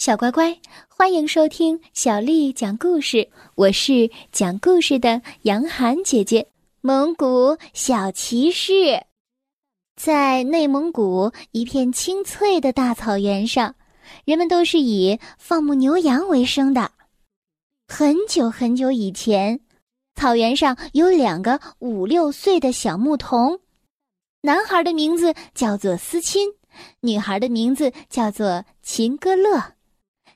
小乖乖，欢迎收听小丽讲故事。我是讲故事的杨涵姐姐。蒙古小骑士，在内蒙古一片青翠的大草原上，人们都是以放牧牛羊为生的。很久很久以前，草原上有两个五六岁的小牧童，男孩的名字叫做思亲，女孩的名字叫做秦歌乐。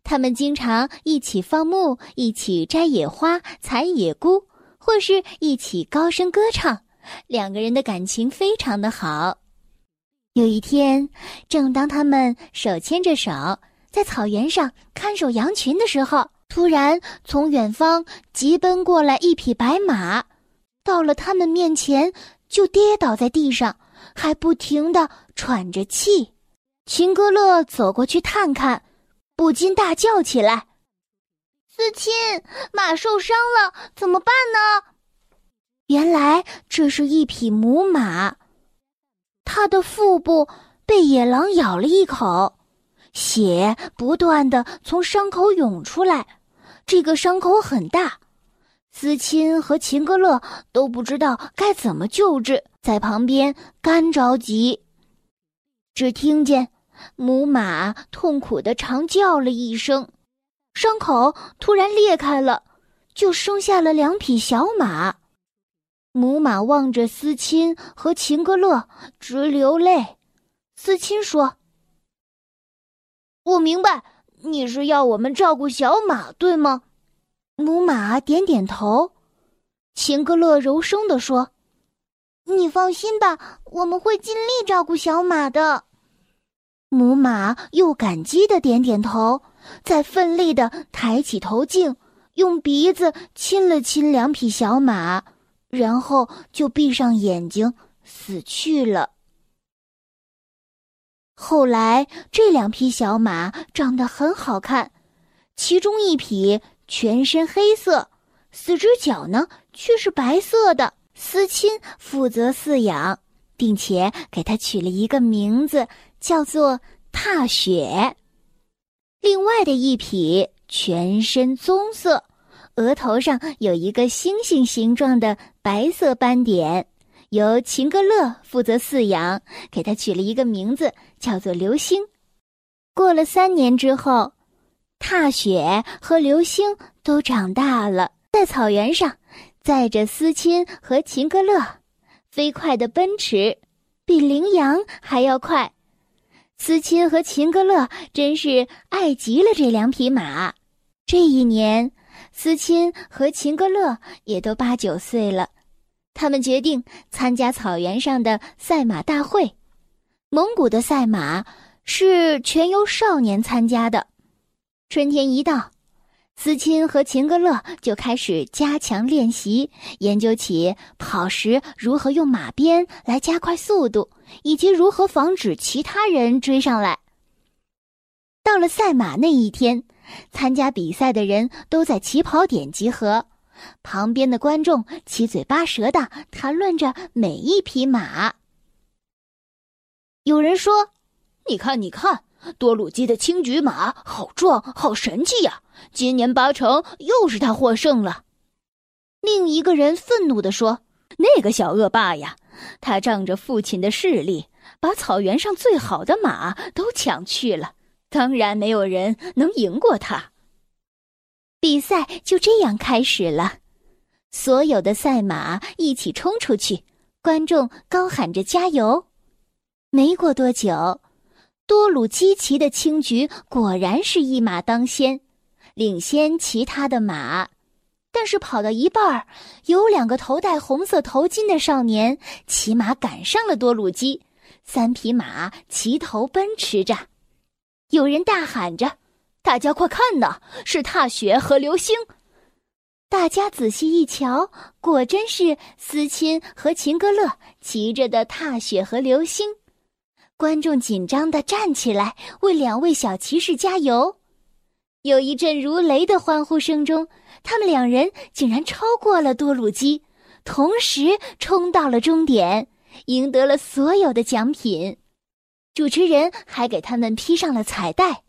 他们经常一起放牧，一起摘野花、采野菇，或是一起高声歌唱。两个人的感情非常的好。有一天，正当他们手牵着手在草原上看守羊群的时候，突然从远方急奔过来一匹白马，到了他们面前就跌倒在地上，还不停的喘着气。秦歌乐走过去探看。不禁大叫起来：“思亲，马受伤了，怎么办呢？”原来这是一匹母马，它的腹部被野狼咬了一口，血不断的从伤口涌出来。这个伤口很大，思亲和秦格勒都不知道该怎么救治，在旁边干着急。只听见。母马痛苦的长叫了一声，伤口突然裂开了，就生下了两匹小马。母马望着思亲和秦格勒，直流泪。思亲说：“我明白，你是要我们照顾小马，对吗？”母马点点头。秦格勒柔声地说：“你放心吧，我们会尽力照顾小马的。”母马又感激的点点头，再奋力的抬起头颈，用鼻子亲了亲两匹小马，然后就闭上眼睛死去了。后来，这两匹小马长得很好看，其中一匹全身黑色，四只脚呢却是白色的。思亲负责饲养，并且给它取了一个名字。叫做踏雪，另外的一匹全身棕色，额头上有一个星星形状的白色斑点，由秦格勒负责饲养，给他取了一个名字，叫做流星。过了三年之后，踏雪和流星都长大了，在草原上载着思亲和秦格勒，飞快的奔驰，比羚羊还要快。思亲和秦格勒真是爱极了这两匹马。这一年，思亲和秦格勒也都八九岁了，他们决定参加草原上的赛马大会。蒙古的赛马是全由少年参加的。春天一到，思亲和秦格乐就开始加强练习，研究起跑时如何用马鞭来加快速度。以及如何防止其他人追上来。到了赛马那一天，参加比赛的人都在起跑点集合，旁边的观众七嘴八舌的谈论着每一匹马。有人说：“你看，你看，多鲁基的青桔马好壮，好神气呀！今年八成又是他获胜了。”另一个人愤怒地说：“那个小恶霸呀！”他仗着父亲的势力，把草原上最好的马都抢去了，当然没有人能赢过他。比赛就这样开始了，所有的赛马一起冲出去，观众高喊着加油。没过多久，多鲁基骑的青桔果然是一马当先，领先其他的马。但是跑到一半儿，有两个头戴红色头巾的少年骑马赶上了多鲁基，三匹马齐头奔驰着。有人大喊着：“大家快看呐，是踏雪和流星！”大家仔细一瞧，果真是思亲和秦格勒骑着的踏雪和流星。观众紧张的站起来，为两位小骑士加油。有一阵如雷的欢呼声中，他们两人竟然超过了多鲁基，同时冲到了终点，赢得了所有的奖品。主持人还给他们披上了彩带，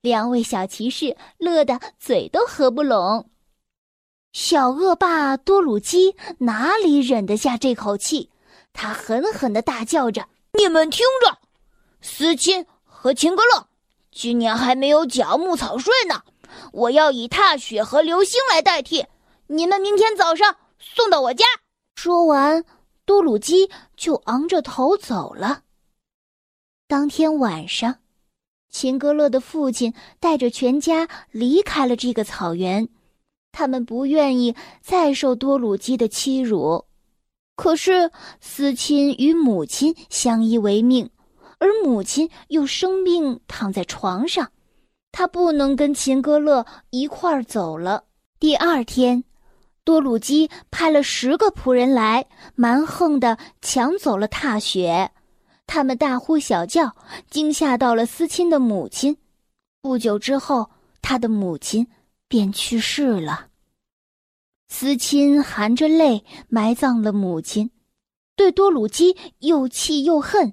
两位小骑士乐得嘴都合不拢。小恶霸多鲁基哪里忍得下这口气？他狠狠的大叫着：“你们听着，思亲和秦格勒今年还没有缴牧草税呢，我要以踏雪和流星来代替，你们明天早上送到我家。”说完，多鲁基就昂着头走了。当天晚上，秦格勒的父亲带着全家离开了这个草原。他们不愿意再受多鲁基的欺辱，可是思亲与母亲相依为命，而母亲又生病躺在床上，他不能跟秦格勒一块儿走了。第二天，多鲁基派了十个仆人来，蛮横的抢走了踏雪，他们大呼小叫，惊吓到了思亲的母亲。不久之后，他的母亲便去世了。思亲含着泪埋葬了母亲，对多鲁基又气又恨，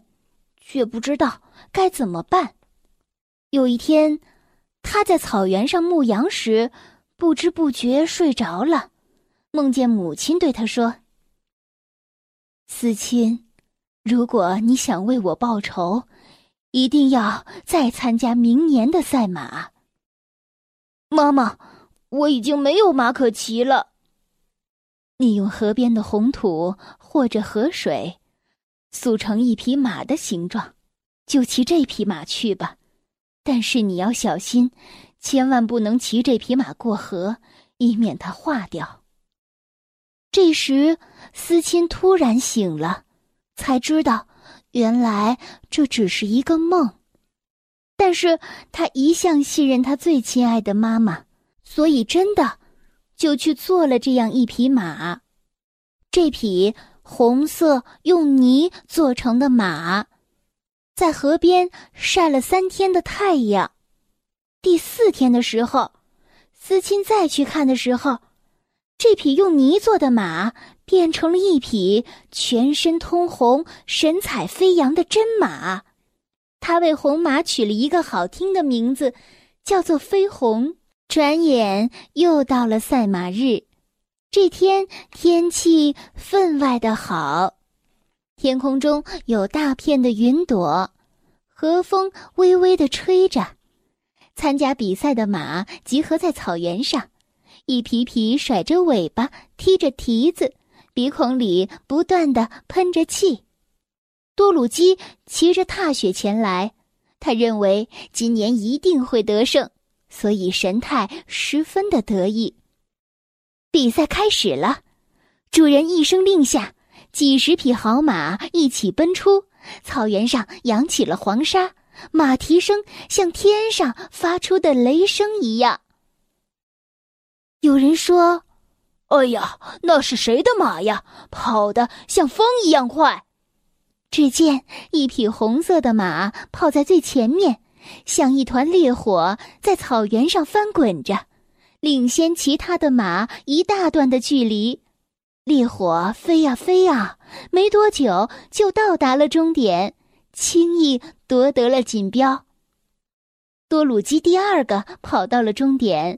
却不知道该怎么办。有一天，他在草原上牧羊时，不知不觉睡着了，梦见母亲对他说：“思亲，如果你想为我报仇，一定要再参加明年的赛马。”妈妈，我已经没有马可骑了。你用河边的红土或者河水，塑成一匹马的形状，就骑这匹马去吧。但是你要小心，千万不能骑这匹马过河，以免它化掉。这时，思亲突然醒了，才知道原来这只是一个梦。但是他一向信任他最亲爱的妈妈，所以真的。就去做了这样一匹马，这匹红色用泥做成的马，在河边晒了三天的太阳。第四天的时候，思亲再去看的时候，这匹用泥做的马变成了一匹全身通红、神采飞扬的真马。他为红马取了一个好听的名字，叫做飞鸿。转眼又到了赛马日，这天天气分外的好，天空中有大片的云朵，和风微微的吹着。参加比赛的马集合在草原上，一匹匹甩着尾巴，踢着蹄子，鼻孔里不断的喷着气。多鲁基骑着踏雪前来，他认为今年一定会得胜。所以神态十分的得意。比赛开始了，主人一声令下，几十匹好马一起奔出，草原上扬起了黄沙，马蹄声像天上发出的雷声一样。有人说：“哎呀，那是谁的马呀？跑得像风一样快！”只见一匹红色的马跑在最前面。像一团烈火在草原上翻滚着，领先其他的马一大段的距离。烈火飞呀飞呀，没多久就到达了终点，轻易夺得了锦标。多鲁基第二个跑到了终点，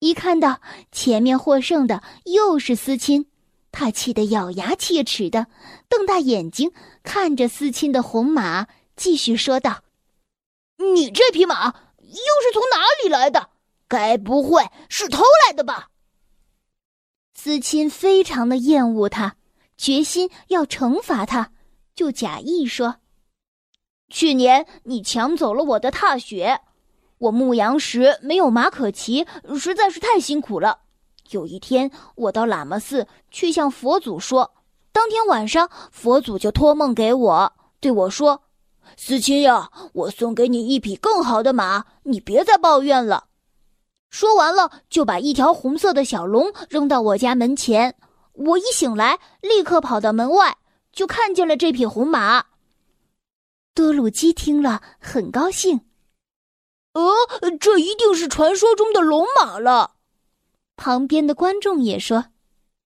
一看到前面获胜的又是思亲，他气得咬牙切齿的，瞪大眼睛看着思亲的红马，继续说道。你这匹马又是从哪里来的？该不会是偷来的吧？思亲非常的厌恶他，决心要惩罚他，就假意说：“去年你抢走了我的踏雪，我牧羊时没有马可骑，实在是太辛苦了。有一天，我到喇嘛寺去向佛祖说，当天晚上佛祖就托梦给我，对我说。”思亲呀，我送给你一匹更好的马，你别再抱怨了。说完了，就把一条红色的小龙扔到我家门前。我一醒来，立刻跑到门外，就看见了这匹红马。多鲁基听了很高兴。呃，这一定是传说中的龙马了。旁边的观众也说：“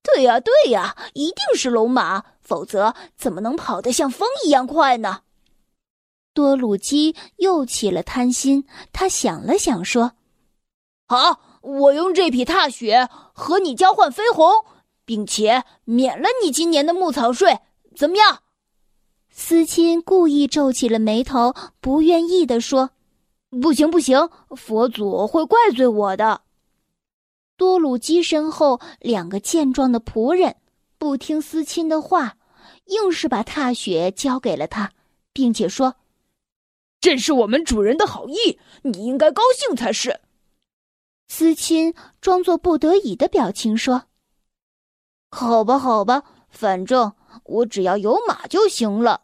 对呀，对呀，一定是龙马，否则怎么能跑得像风一样快呢？”多鲁基又起了贪心，他想了想，说：“好，我用这匹踏雪和你交换飞鸿，并且免了你今年的牧草税，怎么样？”思亲故意皱起了眉头，不愿意地说：“不行，不行，佛祖会怪罪我的。”多鲁基身后两个健壮的仆人不听思亲的话，硬是把踏雪交给了他，并且说。这是我们主人的好意，你应该高兴才是。思亲装作不得已的表情说：“好吧，好吧，反正我只要有马就行了。”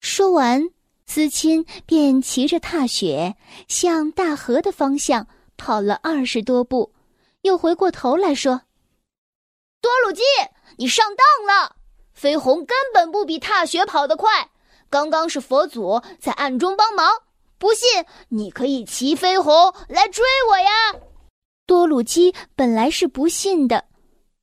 说完，思亲便骑着踏雪向大河的方向跑了二十多步，又回过头来说：“多鲁基，你上当了，飞鸿根本不比踏雪跑得快。”刚刚是佛祖在暗中帮忙，不信你可以骑飞鸿来追我呀！多鲁基本来是不信的，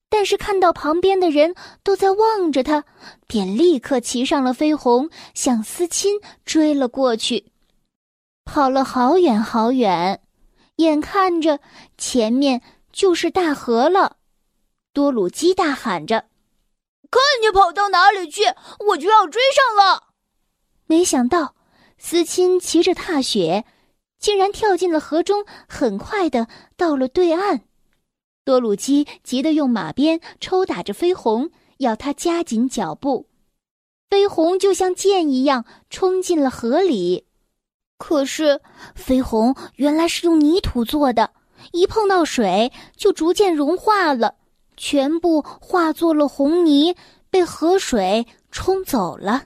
但是看到旁边的人都在望着他，便立刻骑上了飞鸿，向思亲追了过去。跑了好远好远，眼看着前面就是大河了，多鲁基大喊着：“看你跑到哪里去，我就要追上了！”没想到，思亲骑着踏雪，竟然跳进了河中，很快的到了对岸。多鲁基急得用马鞭抽打着飞鸿，要他加紧脚步。飞鸿就像箭一样冲进了河里。可是，飞鸿原来是用泥土做的，一碰到水就逐渐融化了，全部化作了红泥，被河水冲走了。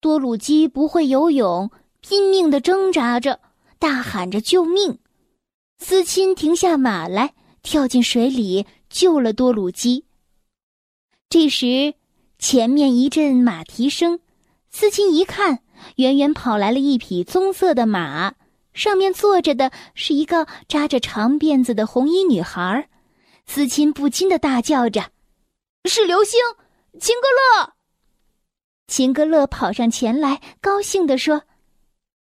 多鲁基不会游泳，拼命的挣扎着，大喊着救命。思亲停下马来，跳进水里救了多鲁基。这时，前面一阵马蹄声，思亲一看，远远跑来了一匹棕色的马，上面坐着的是一个扎着长辫子的红衣女孩。思亲不禁的大叫着：“是流星，秦格勒！”秦格勒跑上前来，高兴地说：“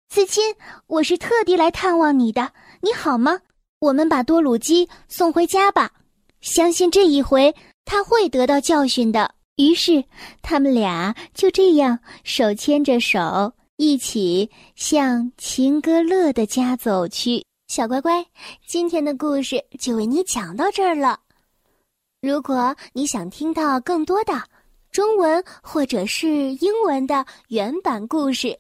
思亲，我是特地来探望你的，你好吗？我们把多鲁基送回家吧，相信这一回他会得到教训的。”于是，他们俩就这样手牵着手，一起向秦格勒的家走去。小乖乖，今天的故事就为你讲到这儿了。如果你想听到更多的，中文或者是英文的原版故事，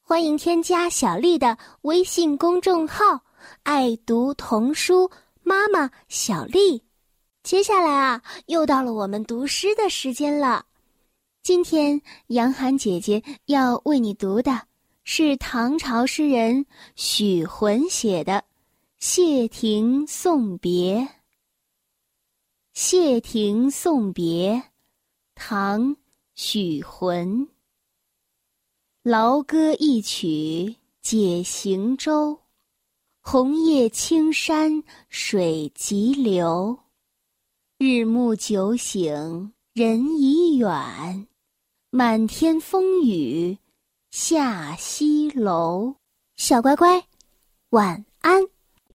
欢迎添加小丽的微信公众号“爱读童书妈妈小丽”。接下来啊，又到了我们读诗的时间了。今天杨涵姐姐要为你读的是唐朝诗人许浑写的《谢亭送别》。谢亭送别。唐·许浑。劳歌一曲解行舟，红叶青山水急流。日暮酒醒人已远，满天风雨下西楼。小乖乖，晚安。